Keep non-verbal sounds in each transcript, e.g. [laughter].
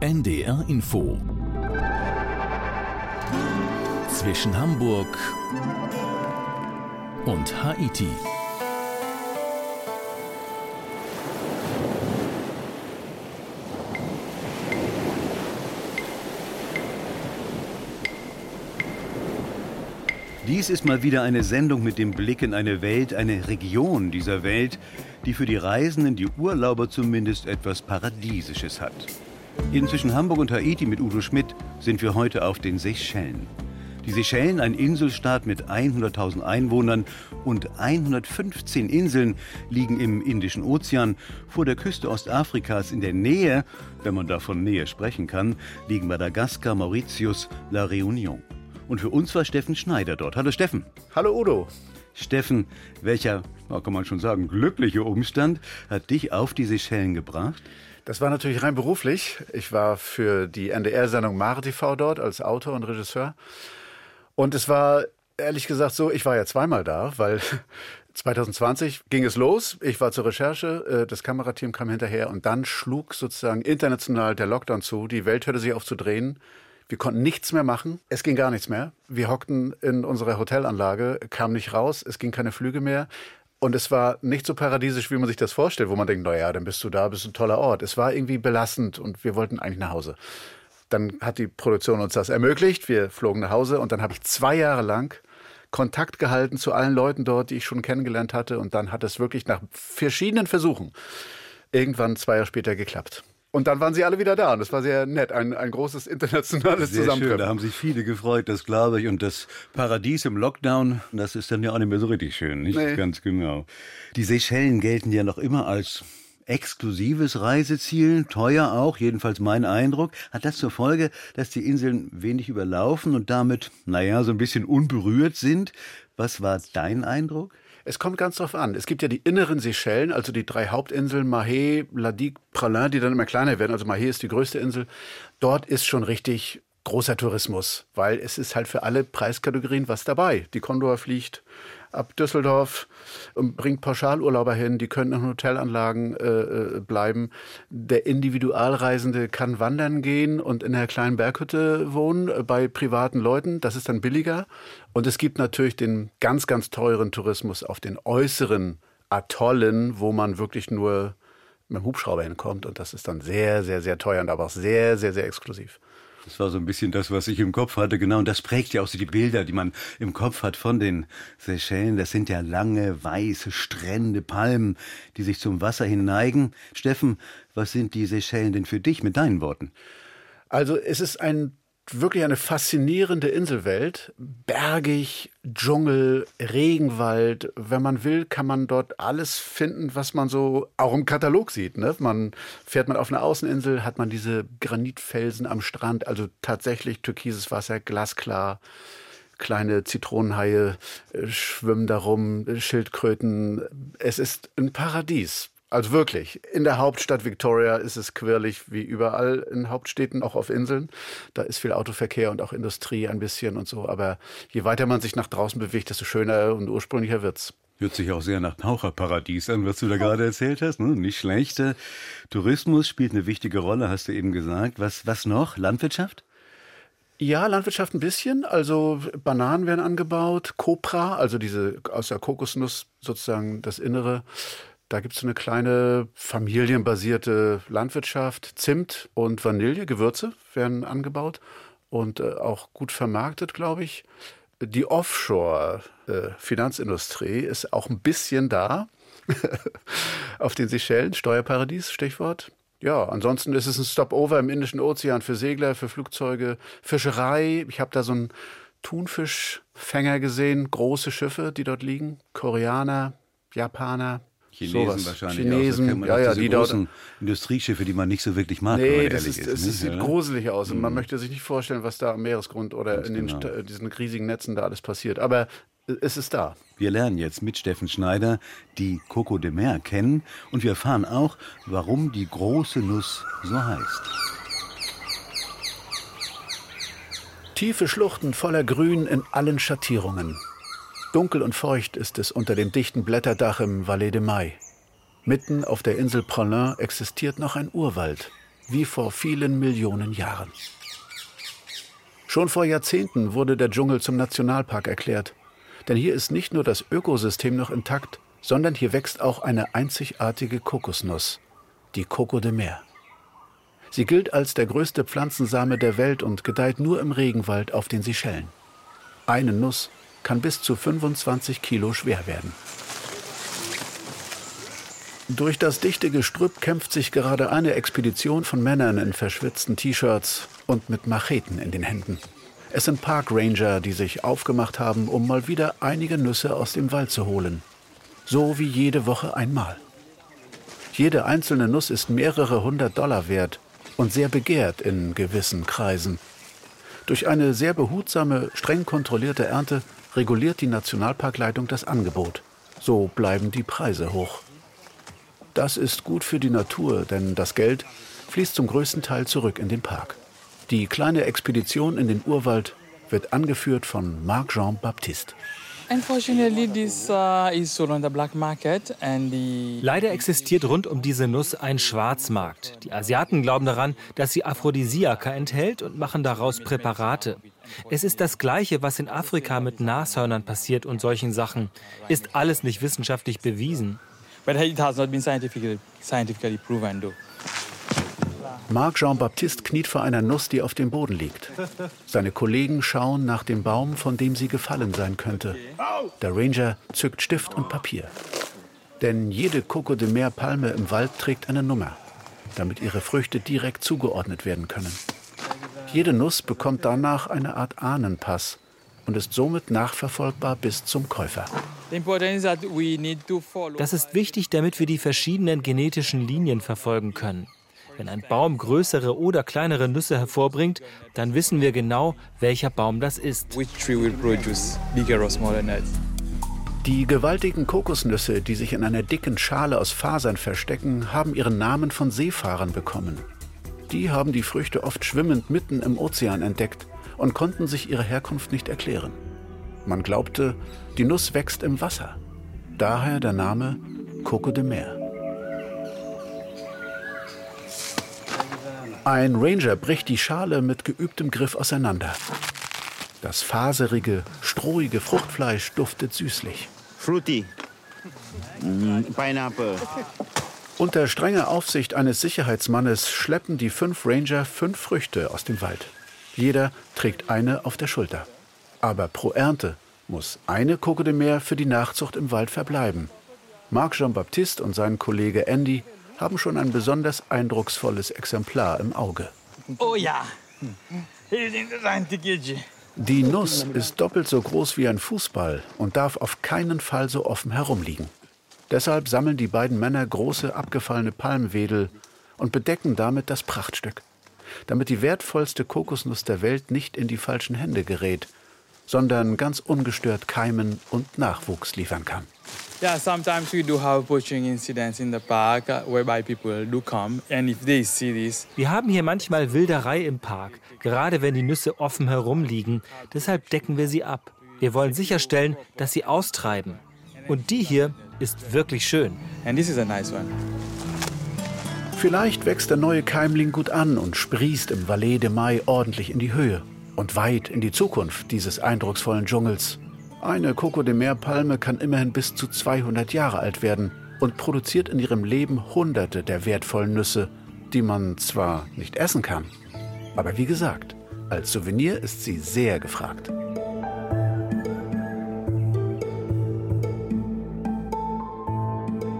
NDR Info zwischen Hamburg und Haiti. Dies ist mal wieder eine Sendung mit dem Blick in eine Welt, eine Region dieser Welt, die für die Reisenden, die Urlauber zumindest etwas Paradiesisches hat. Hier zwischen Hamburg und Haiti mit Udo Schmidt sind wir heute auf den Seychellen. Die Seychellen, ein Inselstaat mit 100.000 Einwohnern und 115 Inseln, liegen im Indischen Ozean. Vor der Küste Ostafrikas in der Nähe, wenn man davon Nähe sprechen kann, liegen Madagaskar, Mauritius, La Réunion. Und für uns war Steffen Schneider dort. Hallo Steffen. Hallo Udo. Steffen, welcher, kann man schon sagen, glückliche Umstand hat dich auf die Seychellen gebracht? Das war natürlich rein beruflich. Ich war für die NDR-Sendung Mare TV dort als Autor und Regisseur. Und es war ehrlich gesagt so, ich war ja zweimal da, weil [laughs] 2020 ging es los. Ich war zur Recherche, äh, das Kamerateam kam hinterher und dann schlug sozusagen international der Lockdown zu. Die Welt hörte sich auf zu drehen. Wir konnten nichts mehr machen. Es ging gar nichts mehr. Wir hockten in unserer Hotelanlage, kamen nicht raus. Es ging keine Flüge mehr. Und es war nicht so paradiesisch, wie man sich das vorstellt, wo man denkt, naja, dann bist du da, bist ein toller Ort. Es war irgendwie belastend und wir wollten eigentlich nach Hause. Dann hat die Produktion uns das ermöglicht. Wir flogen nach Hause und dann habe ich zwei Jahre lang Kontakt gehalten zu allen Leuten dort, die ich schon kennengelernt hatte. Und dann hat es wirklich nach verschiedenen Versuchen irgendwann zwei Jahre später geklappt. Und dann waren sie alle wieder da und das war sehr nett, ein, ein großes internationales sehr Zusammentreffen. Schön. Da haben sich viele gefreut, das glaube ich. Und das Paradies im Lockdown, das ist dann ja auch nicht mehr so richtig schön, nicht nee. ganz genau. Die Seychellen gelten ja noch immer als exklusives Reiseziel, teuer auch, jedenfalls mein Eindruck, hat das zur Folge, dass die Inseln wenig überlaufen und damit, naja, so ein bisschen unberührt sind. Was war dein Eindruck? Es kommt ganz drauf an. Es gibt ja die inneren Seychellen, also die drei Hauptinseln, Mahé, Ladique, Pralin, die dann immer kleiner werden. Also Mahé ist die größte Insel. Dort ist schon richtig großer Tourismus, weil es ist halt für alle Preiskategorien was dabei. Die Condor fliegt ab Düsseldorf und bringt Pauschalurlauber hin, die können in Hotelanlagen äh, äh, bleiben. Der Individualreisende kann wandern gehen und in einer kleinen Berghütte wohnen äh, bei privaten Leuten, das ist dann billiger. Und es gibt natürlich den ganz, ganz teuren Tourismus auf den äußeren Atollen, wo man wirklich nur mit dem Hubschrauber hinkommt und das ist dann sehr, sehr, sehr teuer und aber auch sehr, sehr, sehr exklusiv. Das war so ein bisschen das, was ich im Kopf hatte, genau. Und das prägt ja auch so die Bilder, die man im Kopf hat von den Seychellen. Das sind ja lange, weiße Strände, Palmen, die sich zum Wasser hinneigen. Steffen, was sind die Seychellen denn für dich mit deinen Worten? Also es ist ein wirklich eine faszinierende Inselwelt. Bergig, Dschungel, Regenwald. Wenn man will, kann man dort alles finden, was man so auch im Katalog sieht. Ne? Man fährt man auf eine Außeninsel, hat man diese Granitfelsen am Strand, also tatsächlich türkises Wasser, glasklar. Kleine Zitronenhaie äh, schwimmen darum, Schildkröten. Es ist ein Paradies. Also wirklich, in der Hauptstadt Victoria ist es quirlig wie überall in Hauptstädten, auch auf Inseln. Da ist viel Autoverkehr und auch Industrie ein bisschen und so. Aber je weiter man sich nach draußen bewegt, desto schöner und ursprünglicher wird's. Hört sich auch sehr nach Taucherparadies an, was du da gerade erzählt hast. Ne? Nicht schlecht. Tourismus spielt eine wichtige Rolle, hast du eben gesagt. Was, was noch? Landwirtschaft? Ja, Landwirtschaft ein bisschen. Also Bananen werden angebaut, Copra, also diese aus der Kokosnuss sozusagen das Innere da gibt es eine kleine familienbasierte Landwirtschaft. Zimt und Vanille, Gewürze werden angebaut und äh, auch gut vermarktet, glaube ich. Die Offshore-Finanzindustrie äh, ist auch ein bisschen da. [laughs] Auf den Seychellen, Steuerparadies, Stichwort. Ja, ansonsten ist es ein Stopover im Indischen Ozean für Segler, für Flugzeuge, Fischerei. Ich habe da so einen Thunfischfänger gesehen, große Schiffe, die dort liegen. Koreaner, Japaner, Chinesen Sowas. wahrscheinlich. Chinesen, auch. ja, ja, die großen Industrieschiffe, die man nicht so wirklich mag. Nee, das, ist, ist, das ist, sieht ja, gruselig aus und man mhm. möchte sich nicht vorstellen, was da am Meeresgrund oder Ganz in den, genau. diesen riesigen Netzen da alles passiert. Aber es ist da. Wir lernen jetzt mit Steffen Schneider die Coco de Mer kennen und wir erfahren auch, warum die große Nuss so heißt. Tiefe Schluchten voller Grün in allen Schattierungen. Dunkel und feucht ist es unter dem dichten Blätterdach im Valais de Mai. Mitten auf der Insel Pralin existiert noch ein Urwald. wie vor vielen Millionen Jahren. Schon vor Jahrzehnten wurde der Dschungel zum Nationalpark erklärt. Denn hier ist nicht nur das Ökosystem noch intakt, sondern hier wächst auch eine einzigartige Kokosnuss, die Coco de Mer. Sie gilt als der größte Pflanzensame der Welt und gedeiht nur im Regenwald auf den Seychellen. Eine Nuss kann bis zu 25 Kilo schwer werden. Durch das dichte Gestrüpp kämpft sich gerade eine Expedition von Männern in verschwitzten T-Shirts und mit Macheten in den Händen. Es sind Parkranger, die sich aufgemacht haben, um mal wieder einige Nüsse aus dem Wald zu holen. So wie jede Woche einmal. Jede einzelne Nuss ist mehrere hundert Dollar wert und sehr begehrt in gewissen Kreisen. Durch eine sehr behutsame, streng kontrollierte Ernte reguliert die Nationalparkleitung das Angebot. So bleiben die Preise hoch. Das ist gut für die Natur, denn das Geld fließt zum größten Teil zurück in den Park. Die kleine Expedition in den Urwald wird angeführt von Marc-Jean Baptiste. Uh, Leider existiert rund um diese Nuss ein Schwarzmarkt. Die Asiaten glauben daran, dass sie Aphrodisiaka enthält und machen daraus Präparate. Es ist das Gleiche, was in Afrika mit Nashörnern passiert und solchen Sachen. Ist alles nicht wissenschaftlich bewiesen. But it has not been scientifically, scientifically proven though. Marc Jean-Baptiste kniet vor einer Nuss, die auf dem Boden liegt. Seine Kollegen schauen nach dem Baum, von dem sie gefallen sein könnte. Der Ranger zückt Stift und Papier. Denn jede Coco de Mer Palme im Wald trägt eine Nummer, damit ihre Früchte direkt zugeordnet werden können. Jede Nuss bekommt danach eine Art Ahnenpass und ist somit nachverfolgbar bis zum Käufer. Das ist wichtig, damit wir die verschiedenen genetischen Linien verfolgen können. Wenn ein Baum größere oder kleinere Nüsse hervorbringt, dann wissen wir genau, welcher Baum das ist. Die gewaltigen Kokosnüsse, die sich in einer dicken Schale aus Fasern verstecken, haben ihren Namen von Seefahrern bekommen. Die haben die Früchte oft schwimmend mitten im Ozean entdeckt und konnten sich ihre Herkunft nicht erklären. Man glaubte, die Nuss wächst im Wasser. Daher der Name Coco de Mer. Ein Ranger bricht die Schale mit geübtem Griff auseinander. Das faserige, strohige Fruchtfleisch duftet süßlich. Fruity. Mm, pineapple. Unter strenger Aufsicht eines Sicherheitsmannes schleppen die fünf Ranger fünf Früchte aus dem Wald. Jeder trägt eine auf der Schulter. Aber pro Ernte muss eine Coco de Mer für die Nachzucht im Wald verbleiben. Marc Jean-Baptiste und sein Kollege Andy haben schon ein besonders eindrucksvolles Exemplar im Auge. Oh ja. Die Nuss ist doppelt so groß wie ein Fußball und darf auf keinen Fall so offen herumliegen. Deshalb sammeln die beiden Männer große abgefallene Palmwedel und bedecken damit das Prachtstück, damit die wertvollste Kokosnuss der Welt nicht in die falschen Hände gerät, sondern ganz ungestört keimen und Nachwuchs liefern kann. Yeah, sometimes we do have poaching incidents in the park uh, whereby people do come and if they see this. Wir haben hier manchmal Wilderei im Park, gerade wenn die Nüsse offen herumliegen. Deshalb decken wir sie ab. Wir wollen sicherstellen, dass sie austreiben. Und die hier ist wirklich schön. And this is a nice one. Vielleicht wächst der neue Keimling gut an und sprießt im Valais de Mai ordentlich in die Höhe und weit in die Zukunft dieses eindrucksvollen Dschungels. Eine Coco de Mer Palme kann immerhin bis zu 200 Jahre alt werden und produziert in ihrem Leben Hunderte der wertvollen Nüsse, die man zwar nicht essen kann, aber wie gesagt, als Souvenir ist sie sehr gefragt.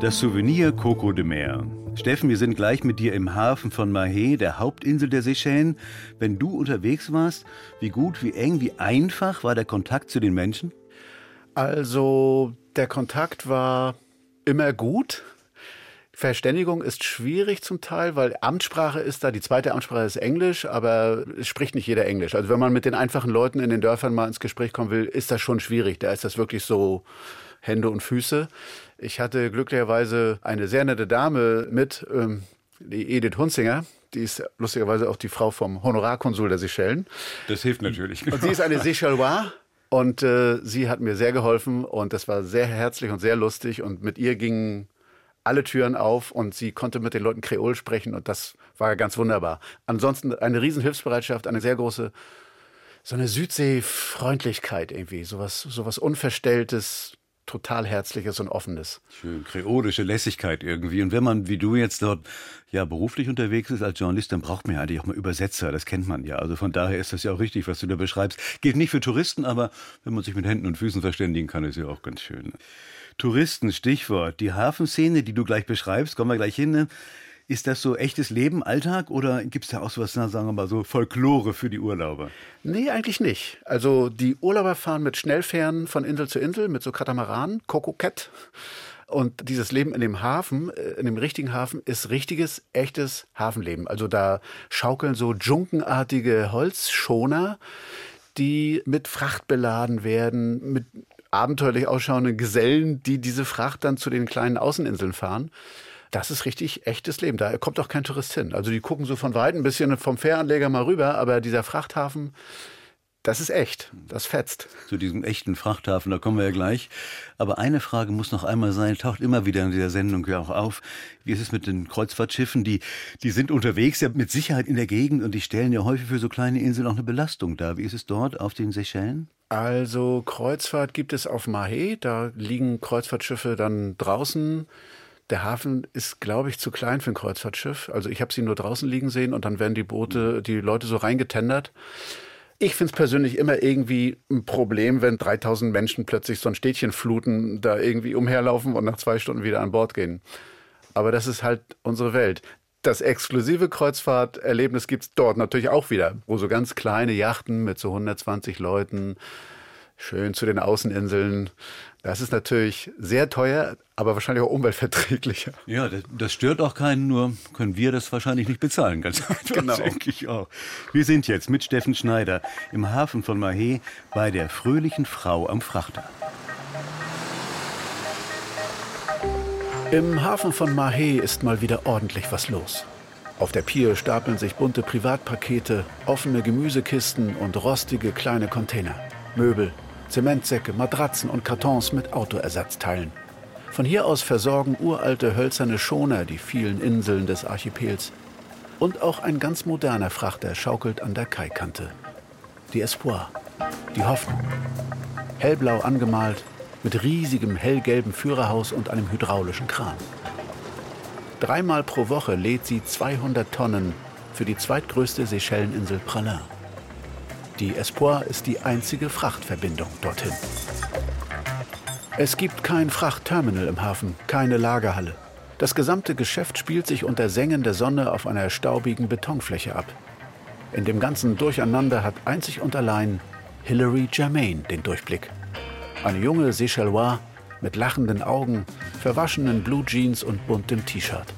Das Souvenir Coco de Mer. Steffen, wir sind gleich mit dir im Hafen von Mahé, der Hauptinsel der Seychellen. Wenn du unterwegs warst, wie gut, wie eng, wie einfach war der Kontakt zu den Menschen? Also der Kontakt war immer gut. Verständigung ist schwierig zum Teil, weil Amtssprache ist da, die zweite Amtssprache ist Englisch, aber es spricht nicht jeder Englisch. Also wenn man mit den einfachen Leuten in den Dörfern mal ins Gespräch kommen will, ist das schon schwierig. Da ist das wirklich so Hände und Füße. Ich hatte glücklicherweise eine sehr nette Dame mit, ähm, die Edith Hunzinger. Die ist lustigerweise auch die Frau vom Honorarkonsul der Seychellen. Das hilft natürlich. Und sie ist eine Seychelloise. Und äh, sie hat mir sehr geholfen und das war sehr herzlich und sehr lustig. Und mit ihr gingen alle Türen auf und sie konnte mit den Leuten Kreol sprechen und das war ganz wunderbar. Ansonsten eine riesen Hilfsbereitschaft, eine sehr große, so eine Südsee-Freundlichkeit irgendwie, sowas, sowas Unverstelltes, total herzliches und offenes. Schön, kreolische Lässigkeit irgendwie. Und wenn man, wie du jetzt dort ja beruflich unterwegs ist als Journalist, dann braucht man ja eigentlich auch mal Übersetzer. Das kennt man ja. Also von daher ist das ja auch richtig, was du da beschreibst. Gilt nicht für Touristen, aber wenn man sich mit Händen und Füßen verständigen kann, ist ja auch ganz schön. Touristen, Stichwort. Die Hafenszene, die du gleich beschreibst, kommen wir gleich hin. Ist das so echtes Leben, Alltag oder gibt es da auch so was, sagen wir mal, so Folklore für die Urlauber? Nee, eigentlich nicht. Also die Urlauber fahren mit Schnellfähren von Insel zu Insel mit so Katamaranen, Kokoket. Und dieses Leben in dem Hafen, äh, in dem richtigen Hafen, ist richtiges, echtes Hafenleben. Also da schaukeln so junkenartige Holzschoner, die mit Fracht beladen werden, mit abenteuerlich ausschauenden Gesellen, die diese Fracht dann zu den kleinen Außeninseln fahren. Das ist richtig echtes Leben. Da kommt auch kein Tourist hin. Also die gucken so von weit ein bisschen vom Fähranleger mal rüber, aber dieser Frachthafen, das ist echt. Das fetzt. Zu diesem echten Frachthafen, da kommen wir ja gleich. Aber eine Frage muss noch einmal sein, taucht immer wieder in dieser Sendung ja auch auf. Wie ist es mit den Kreuzfahrtschiffen? Die, die sind unterwegs ja mit Sicherheit in der Gegend und die stellen ja häufig für so kleine Inseln auch eine Belastung dar. Wie ist es dort auf den Seychellen? Also Kreuzfahrt gibt es auf Mahé. Da liegen Kreuzfahrtschiffe dann draußen der Hafen ist, glaube ich, zu klein für ein Kreuzfahrtschiff. Also ich habe sie nur draußen liegen sehen und dann werden die Boote, die Leute so reingetendert. Ich finde es persönlich immer irgendwie ein Problem, wenn 3000 Menschen plötzlich so ein Städtchen fluten, da irgendwie umherlaufen und nach zwei Stunden wieder an Bord gehen. Aber das ist halt unsere Welt. Das exklusive Kreuzfahrterlebnis gibt es dort natürlich auch wieder, wo so ganz kleine Yachten mit so 120 Leuten schön zu den Außeninseln das ist natürlich sehr teuer, aber wahrscheinlich auch umweltverträglicher. Ja, das, das stört auch keinen, nur können wir das wahrscheinlich nicht bezahlen, ganz [laughs] einfach, genau. denke ich auch. Wir sind jetzt mit Steffen Schneider im Hafen von Mahé bei der fröhlichen Frau am Frachter. Im Hafen von Mahé ist mal wieder ordentlich was los. Auf der Pier stapeln sich bunte Privatpakete, offene Gemüsekisten und rostige kleine Container. Möbel, Zementsäcke, Matratzen und Kartons mit Autoersatzteilen. Von hier aus versorgen uralte hölzerne Schoner die vielen Inseln des Archipels. Und auch ein ganz moderner Frachter schaukelt an der Kaikante. Die Espoir, die Hoffnung. Hellblau angemalt, mit riesigem hellgelben Führerhaus und einem hydraulischen Kran. Dreimal pro Woche lädt sie 200 Tonnen für die zweitgrößte Seychelleninsel Pralin. Die Espoir ist die einzige Frachtverbindung dorthin. Es gibt kein Frachtterminal im Hafen, keine Lagerhalle. Das gesamte Geschäft spielt sich unter Sengen der Sonne auf einer staubigen Betonfläche ab. In dem ganzen Durcheinander hat einzig und allein Hilary Germain den Durchblick. Eine junge Seychellois mit lachenden Augen, verwaschenen Blue Jeans und buntem T-Shirt.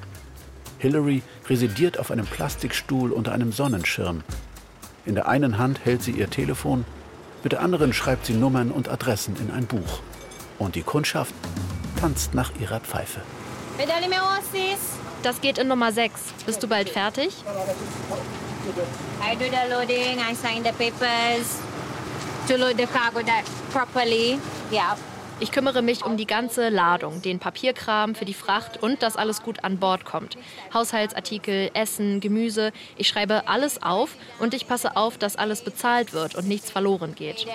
Hilary residiert auf einem Plastikstuhl unter einem Sonnenschirm in der einen Hand hält sie ihr Telefon, mit der anderen schreibt sie Nummern und Adressen in ein Buch. Und die Kundschaft tanzt nach ihrer Pfeife. Das geht in Nummer 6. Bist du bald fertig? I do the loading, I sign the papers to load the cargo that properly. Yeah. Ich kümmere mich um die ganze Ladung, den Papierkram für die Fracht und dass alles gut an Bord kommt. Haushaltsartikel, Essen, Gemüse. Ich schreibe alles auf und ich passe auf, dass alles bezahlt wird und nichts verloren geht.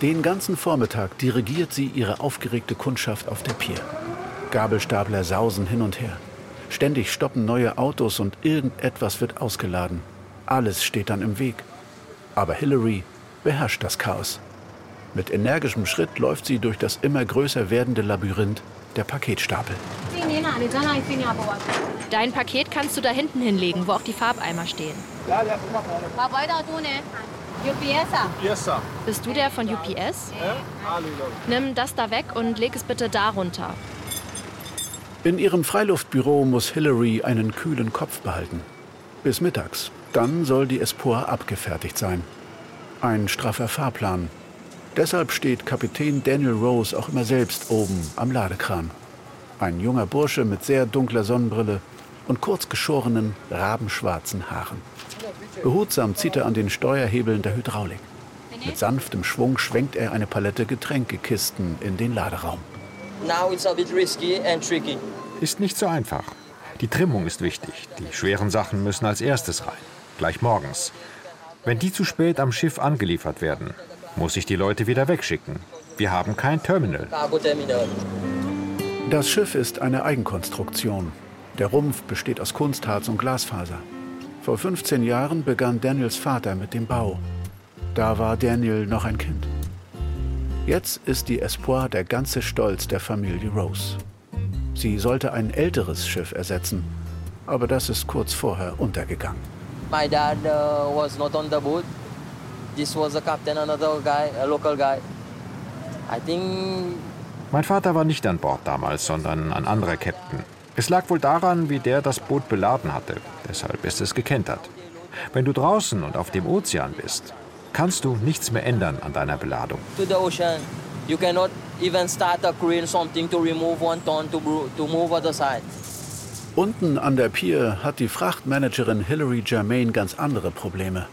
Den ganzen Vormittag dirigiert sie ihre aufgeregte Kundschaft auf der Pier. Gabelstapler sausen hin und her. Ständig stoppen neue Autos und irgendetwas wird ausgeladen. Alles steht dann im Weg. Aber Hillary beherrscht das Chaos. Mit energischem Schritt läuft sie durch das immer größer werdende Labyrinth der Paketstapel. Dein Paket kannst du da hinten hinlegen, wo auch die Farbeimer stehen. Bist du der von UPS? Nimm das da weg und leg es bitte darunter. In ihrem Freiluftbüro muss Hillary einen kühlen Kopf behalten. Bis mittags. Dann soll die Espoir abgefertigt sein. Ein straffer Fahrplan. Deshalb steht Kapitän Daniel Rose auch immer selbst oben am Ladekran. Ein junger Bursche mit sehr dunkler Sonnenbrille und kurzgeschorenen, rabenschwarzen Haaren. Behutsam zieht er an den Steuerhebeln der Hydraulik. Mit sanftem Schwung schwenkt er eine Palette Getränkekisten in den Laderaum. Now it's a bit risky and tricky. Ist nicht so einfach. Die Trimmung ist wichtig. Die schweren Sachen müssen als erstes rein. Gleich morgens. Wenn die zu spät am Schiff angeliefert werden, muss ich die Leute wieder wegschicken. Wir haben kein Terminal. Das Schiff ist eine Eigenkonstruktion. Der Rumpf besteht aus Kunstharz und Glasfaser. Vor 15 Jahren begann Daniels Vater mit dem Bau. Da war Daniel noch ein Kind. Jetzt ist die Espoir der ganze Stolz der Familie Rose. Sie sollte ein älteres Schiff ersetzen, aber das ist kurz vorher untergegangen. My dad uh, was not on the boat. This was a captain, another guy, a local guy. I think Mein Vater war nicht an Bord damals, sondern ein anderer Captain. Es lag wohl daran, wie der das Boot beladen hatte. Deshalb ist es gekentert. Wenn du draußen und auf dem Ozean bist, kannst du nichts mehr ändern an deiner Beladung. to the ocean. You cannot even start a crane something to remove one ton to, to move other side. Unten an der Pier hat die Frachtmanagerin Hilary Germain ganz andere Probleme.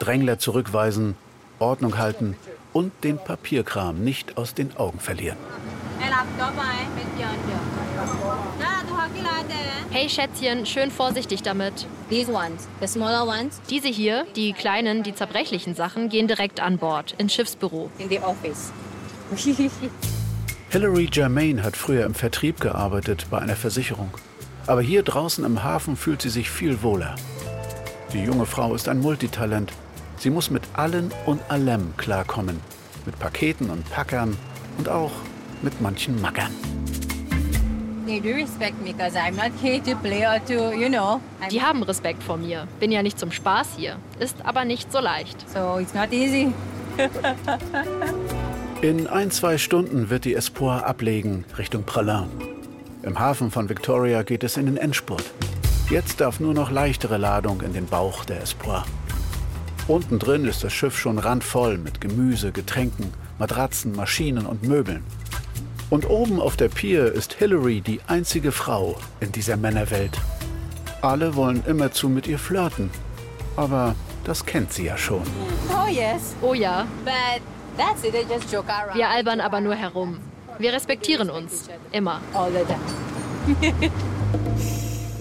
Drängler zurückweisen, Ordnung halten und den Papierkram nicht aus den Augen verlieren. Hey Schätzchen, schön vorsichtig damit. These ones, the smaller ones, Diese hier, die kleinen, die zerbrechlichen Sachen, gehen direkt an Bord, ins Schiffsbüro. in the office. [laughs] Hilary Germain hat früher im Vertrieb gearbeitet bei einer Versicherung. Aber hier draußen im Hafen fühlt sie sich viel wohler. Die junge Frau ist ein Multitalent. Sie muss mit allen und allem klarkommen. Mit Paketen und Packern und auch mit manchen Mackern. They do respect me because I'm not here to play or to, you know. I'm- Die haben Respekt vor mir. Bin ja nicht zum Spaß hier. Ist aber nicht so leicht. So it's not easy. In ein, zwei Stunden wird die Espoir ablegen Richtung Pralin. Im Hafen von Victoria geht es in den Endspurt. Jetzt darf nur noch leichtere Ladung in den Bauch der Espoir. Unten drin ist das Schiff schon randvoll mit Gemüse, Getränken, Matratzen, Maschinen und Möbeln. Und oben auf der Pier ist Hillary die einzige Frau in dieser Männerwelt. Alle wollen immerzu mit ihr flirten. Aber das kennt sie ja schon. Oh yes, Oh ja, but that's it. They just joke around. wir albern aber nur herum. Wir respektieren uns. Immer. all the time. [laughs]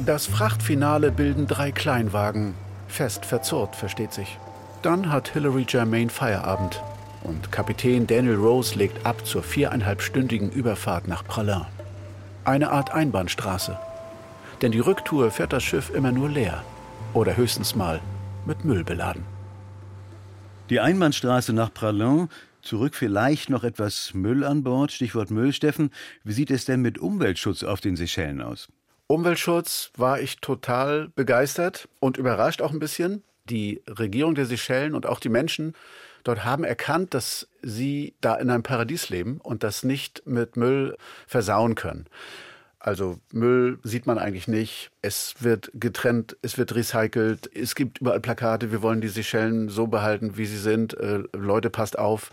Das Frachtfinale bilden drei Kleinwagen. Fest verzurrt, versteht sich. Dann hat Hilary Germain Feierabend. Und Kapitän Daniel Rose legt ab zur viereinhalbstündigen Überfahrt nach Pralin. Eine Art Einbahnstraße. Denn die Rücktour fährt das Schiff immer nur leer. Oder höchstens mal mit Müll beladen. Die Einbahnstraße nach Pralin, zurück vielleicht noch etwas Müll an Bord, Stichwort Müll, Steffen. Wie sieht es denn mit Umweltschutz auf den Seychellen aus? Umweltschutz war ich total begeistert und überrascht auch ein bisschen. Die Regierung der Seychellen und auch die Menschen dort haben erkannt, dass sie da in einem Paradies leben und das nicht mit Müll versauen können. Also Müll sieht man eigentlich nicht. Es wird getrennt, es wird recycelt. Es gibt überall Plakate, wir wollen die Seychellen so behalten, wie sie sind. Äh, Leute, passt auf.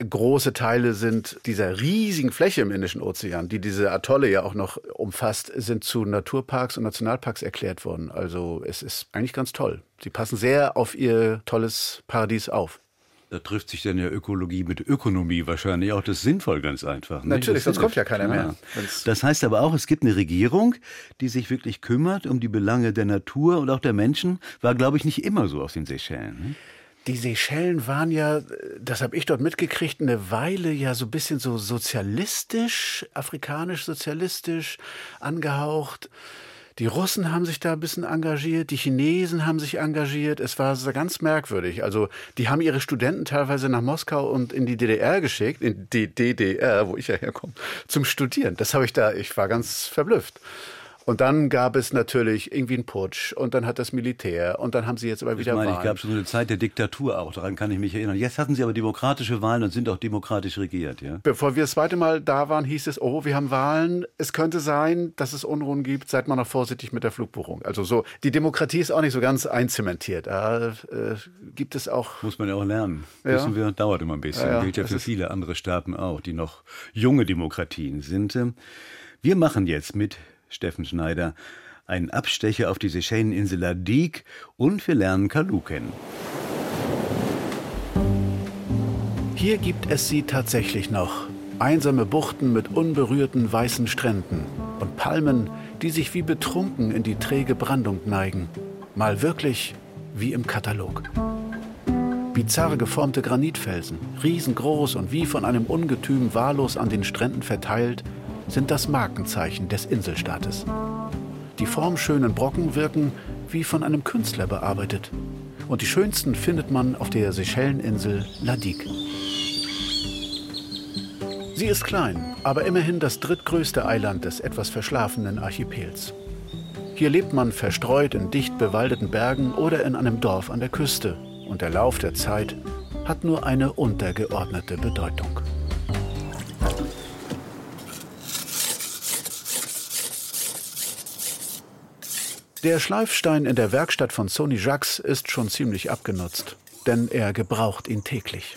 Große Teile sind dieser riesigen Fläche im Indischen Ozean, die diese Atolle ja auch noch umfasst, sind zu Naturparks und Nationalparks erklärt worden. Also es ist eigentlich ganz toll. Sie passen sehr auf ihr tolles Paradies auf. Da trifft sich dann ja Ökologie mit Ökonomie wahrscheinlich auch. Das sinnvoll ganz einfach. ne? Natürlich, sonst kommt ja keiner mehr. Das heißt aber auch, es gibt eine Regierung, die sich wirklich kümmert um die Belange der Natur und auch der Menschen. War, glaube ich, nicht immer so auf den Seychellen. ne? Die Seychellen waren ja, das habe ich dort mitgekriegt, eine Weile ja so ein bisschen so sozialistisch, afrikanisch sozialistisch angehaucht. Die Russen haben sich da ein bisschen engagiert, die Chinesen haben sich engagiert. Es war ganz merkwürdig. Also die haben ihre Studenten teilweise nach Moskau und in die DDR geschickt, in die DDR, wo ich ja herkomme, zum Studieren. Das habe ich da, ich war ganz verblüfft. Und dann gab es natürlich irgendwie einen Putsch und dann hat das Militär und dann haben sie jetzt aber Ich wieder meine, Wahlen. ich gab schon so eine Zeit der Diktatur auch, daran kann ich mich erinnern. Jetzt hatten sie aber demokratische Wahlen und sind auch demokratisch regiert, ja. Bevor wir das zweite Mal da waren, hieß es, oh, wir haben Wahlen. Es könnte sein, dass es Unruhen gibt. Seid mal noch vorsichtig mit der Flugbuchung. Also so, die Demokratie ist auch nicht so ganz einzementiert. Da äh, gibt es auch. Muss man ja auch lernen. Ja. Wissen wir, dauert immer ein bisschen. Ja, ja, Gilt ja für viele andere Staaten auch, die noch junge Demokratien sind. Wir machen jetzt mit Steffen Schneider einen Abstecher auf die Seychelleninsel Ladik und wir lernen Kalu kennen. Hier gibt es sie tatsächlich noch. Einsame Buchten mit unberührten weißen Stränden und Palmen, die sich wie betrunken in die träge Brandung neigen. Mal wirklich wie im Katalog. Bizarr geformte Granitfelsen, riesengroß und wie von einem Ungetüm wahllos an den Stränden verteilt, sind das Markenzeichen des Inselstaates. Die formschönen Brocken wirken wie von einem Künstler bearbeitet. Und die schönsten findet man auf der Seychelleninsel Ladik. Sie ist klein, aber immerhin das drittgrößte Eiland des etwas verschlafenen Archipels. Hier lebt man verstreut in dicht bewaldeten Bergen oder in einem Dorf an der Küste. Und der Lauf der Zeit hat nur eine untergeordnete Bedeutung. Der Schleifstein in der Werkstatt von Sony Jacques ist schon ziemlich abgenutzt, denn er gebraucht ihn täglich.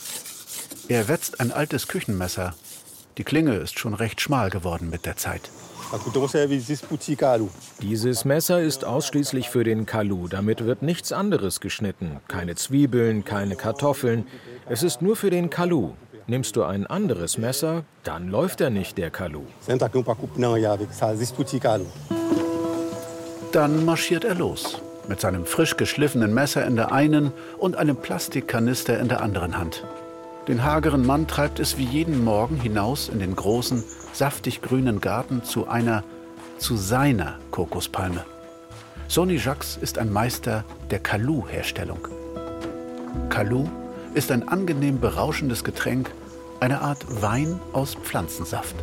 Er wetzt ein altes Küchenmesser. Die Klinge ist schon recht schmal geworden mit der Zeit. Dieses Messer ist ausschließlich für den Kalu. Damit wird nichts anderes geschnitten. Keine Zwiebeln, keine Kartoffeln. Es ist nur für den Kalu. Nimmst du ein anderes Messer, dann läuft er nicht, der Kalu. Dann marschiert er los. Mit seinem frisch geschliffenen Messer in der einen und einem Plastikkanister in der anderen Hand. Den hageren Mann treibt es wie jeden Morgen hinaus in den großen, saftig grünen Garten zu einer, zu seiner Kokospalme. Sonny Jacques ist ein Meister der Kalu-Herstellung. Kalu ist ein angenehm berauschendes Getränk, eine Art Wein aus Pflanzensaft.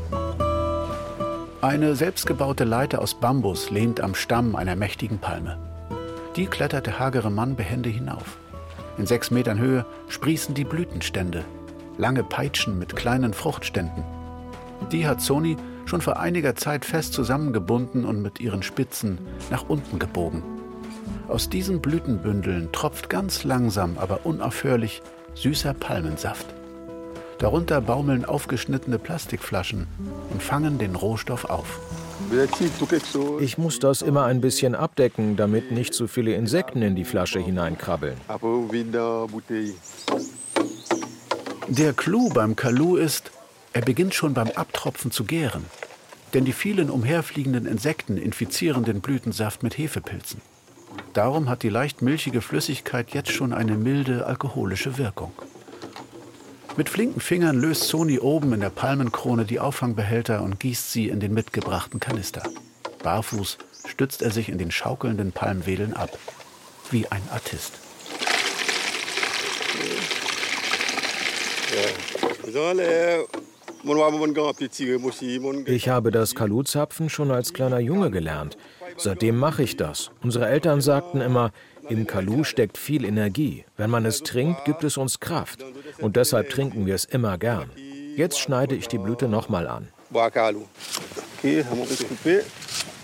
Eine selbstgebaute Leiter aus Bambus lehnt am Stamm einer mächtigen Palme. Die klettert der hagere Mann behende hinauf. In sechs Metern Höhe sprießen die Blütenstände, lange Peitschen mit kleinen Fruchtständen. Die hat Sony schon vor einiger Zeit fest zusammengebunden und mit ihren Spitzen nach unten gebogen. Aus diesen Blütenbündeln tropft ganz langsam, aber unaufhörlich süßer Palmensaft. Darunter baumeln aufgeschnittene Plastikflaschen und fangen den Rohstoff auf. Ich muss das immer ein bisschen abdecken, damit nicht zu viele Insekten in die Flasche hineinkrabbeln. Der Clou beim Kalu ist, er beginnt schon beim Abtropfen zu gären. Denn die vielen umherfliegenden Insekten infizieren den Blütensaft mit Hefepilzen. Darum hat die leicht milchige Flüssigkeit jetzt schon eine milde alkoholische Wirkung. Mit flinken Fingern löst Sony oben in der Palmenkrone die Auffangbehälter und gießt sie in den mitgebrachten Kanister. Barfuß stützt er sich in den schaukelnden Palmwedeln ab, wie ein Artist. Ich habe das Kaluzapfen schon als kleiner Junge gelernt. Seitdem mache ich das. Unsere Eltern sagten immer, im Kalu steckt viel Energie. Wenn man es trinkt, gibt es uns Kraft. Und deshalb trinken wir es immer gern. Jetzt schneide ich die Blüte nochmal an.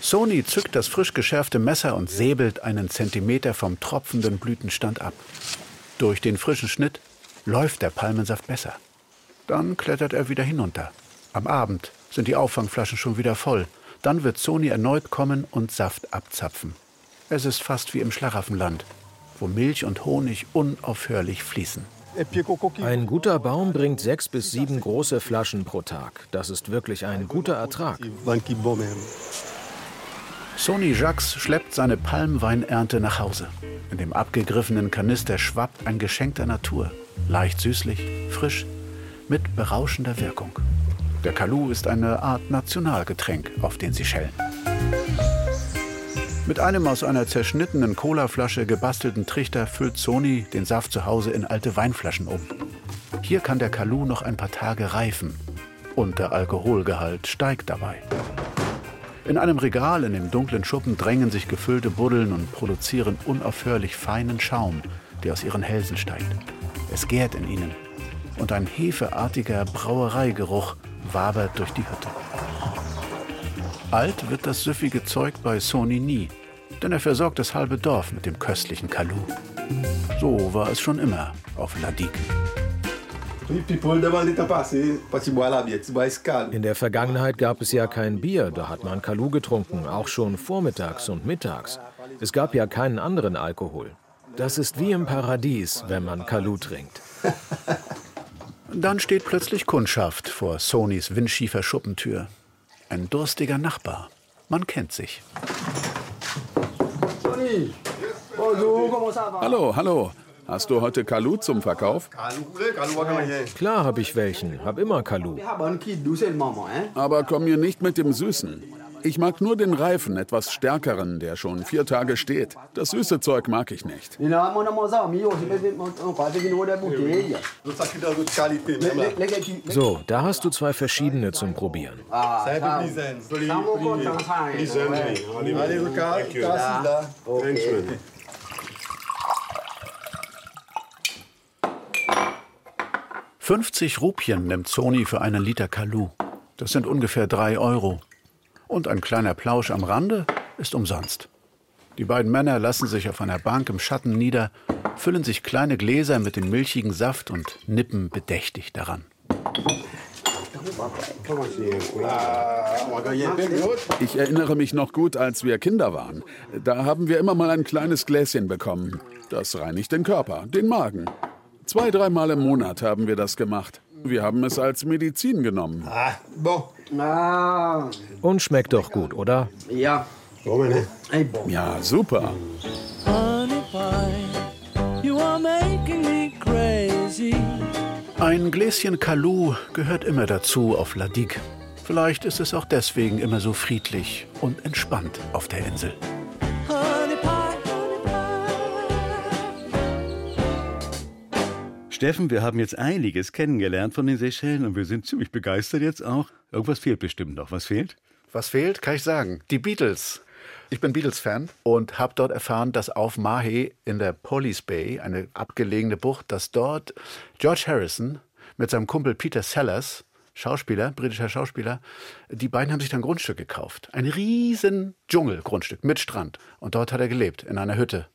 Sony zückt das frisch geschärfte Messer und säbelt einen Zentimeter vom tropfenden Blütenstand ab. Durch den frischen Schnitt läuft der Palmensaft besser. Dann klettert er wieder hinunter. Am Abend sind die Auffangflaschen schon wieder voll. Dann wird Sony erneut kommen und Saft abzapfen. Es ist fast wie im Schlaraffenland, wo Milch und Honig unaufhörlich fließen. Ein guter Baum bringt sechs bis sieben große Flaschen pro Tag. Das ist wirklich ein guter Ertrag. Sony Jacques schleppt seine Palmweinernte nach Hause. In dem abgegriffenen Kanister schwappt ein Geschenk der Natur. Leicht süßlich, frisch, mit berauschender Wirkung. Der Kalu ist eine Art Nationalgetränk auf den Seychellen. Mit einem aus einer zerschnittenen Colaflasche gebastelten Trichter füllt Sony den Saft zu Hause in alte Weinflaschen um. Hier kann der Kalu noch ein paar Tage reifen. Und der Alkoholgehalt steigt dabei. In einem Regal in dem dunklen Schuppen drängen sich gefüllte Buddeln und produzieren unaufhörlich feinen Schaum, der aus ihren Hälsen steigt. Es gärt in ihnen. Und ein hefeartiger Brauereigeruch wabert durch die Hütte. Alt wird das süffige Zeug bei Sony nie, denn er versorgt das halbe Dorf mit dem köstlichen Kalu. So war es schon immer auf Ladik. In der Vergangenheit gab es ja kein Bier, da hat man Kalu getrunken, auch schon vormittags und mittags. Es gab ja keinen anderen Alkohol. Das ist wie im Paradies, wenn man Kalu trinkt. Dann steht plötzlich Kundschaft vor Sonys windschiefer Schuppentür. Ein durstiger Nachbar. Man kennt sich. Hallo, hallo. Hast du heute Kalu zum Verkauf? Klar habe ich welchen. Hab immer Kalu. Aber komm mir nicht mit dem Süßen. Ich mag nur den reifen, etwas stärkeren, der schon vier Tage steht. Das süße Zeug mag ich nicht. So, da hast du zwei verschiedene zum Probieren. »50 Rupien nimmt Sony für einen Liter Kalu. Das sind ungefähr drei Euro. Und ein kleiner Plausch am Rande ist umsonst. Die beiden Männer lassen sich auf einer Bank im Schatten nieder, füllen sich kleine Gläser mit dem milchigen Saft und nippen bedächtig daran. Ich erinnere mich noch gut, als wir Kinder waren. Da haben wir immer mal ein kleines Gläschen bekommen. Das reinigt den Körper, den Magen. Zwei, dreimal im Monat haben wir das gemacht. Wir haben es als Medizin genommen. Und schmeckt doch gut, oder? Ja. Ja, super. Ein Gläschen Kalu gehört immer dazu auf La Digue. Vielleicht ist es auch deswegen immer so friedlich und entspannt auf der Insel. Steffen, wir haben jetzt einiges kennengelernt von den Seychellen und wir sind ziemlich begeistert jetzt auch. Irgendwas fehlt bestimmt noch. Was fehlt? Was fehlt, kann ich sagen. Die Beatles. Ich bin Beatles-Fan und habe dort erfahren, dass auf Mahe in der Police Bay, eine abgelegene Bucht, dass dort George Harrison mit seinem Kumpel Peter Sellers, Schauspieler, britischer Schauspieler, die beiden haben sich dann ein Grundstück gekauft. Ein riesen Dschungelgrundstück mit Strand. Und dort hat er gelebt, in einer Hütte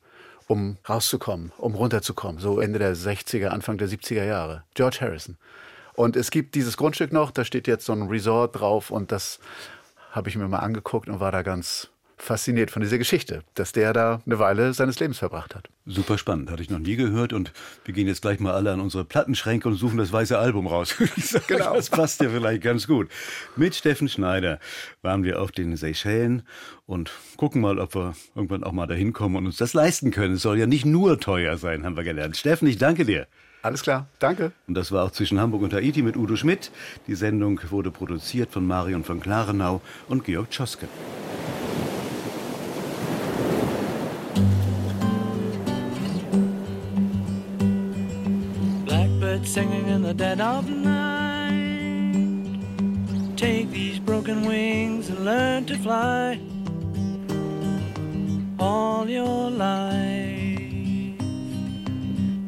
um rauszukommen, um runterzukommen, so Ende der 60er, Anfang der 70er Jahre. George Harrison. Und es gibt dieses Grundstück noch, da steht jetzt so ein Resort drauf und das habe ich mir mal angeguckt und war da ganz fasziniert von dieser Geschichte, dass der da eine Weile seines Lebens verbracht hat. Super spannend, hatte ich noch nie gehört und wir gehen jetzt gleich mal alle an unsere Plattenschränke und suchen das weiße Album raus. [laughs] genau. Das passt ja vielleicht ganz gut. Mit Steffen Schneider waren wir auf den Seychellen und gucken mal, ob wir irgendwann auch mal dahin kommen und uns das leisten können. Es soll ja nicht nur teuer sein, haben wir gelernt. Steffen, ich danke dir. Alles klar, danke. Und das war auch zwischen Hamburg und Haiti mit Udo Schmidt. Die Sendung wurde produziert von Marion von Klarenau und Georg Tschoske. Singing in the dead of night. Take these broken wings and learn to fly all your life.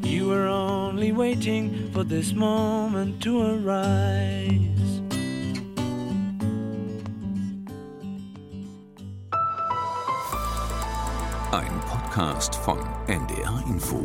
You were only waiting for this moment to arise. Ein Podcast von NDR Info.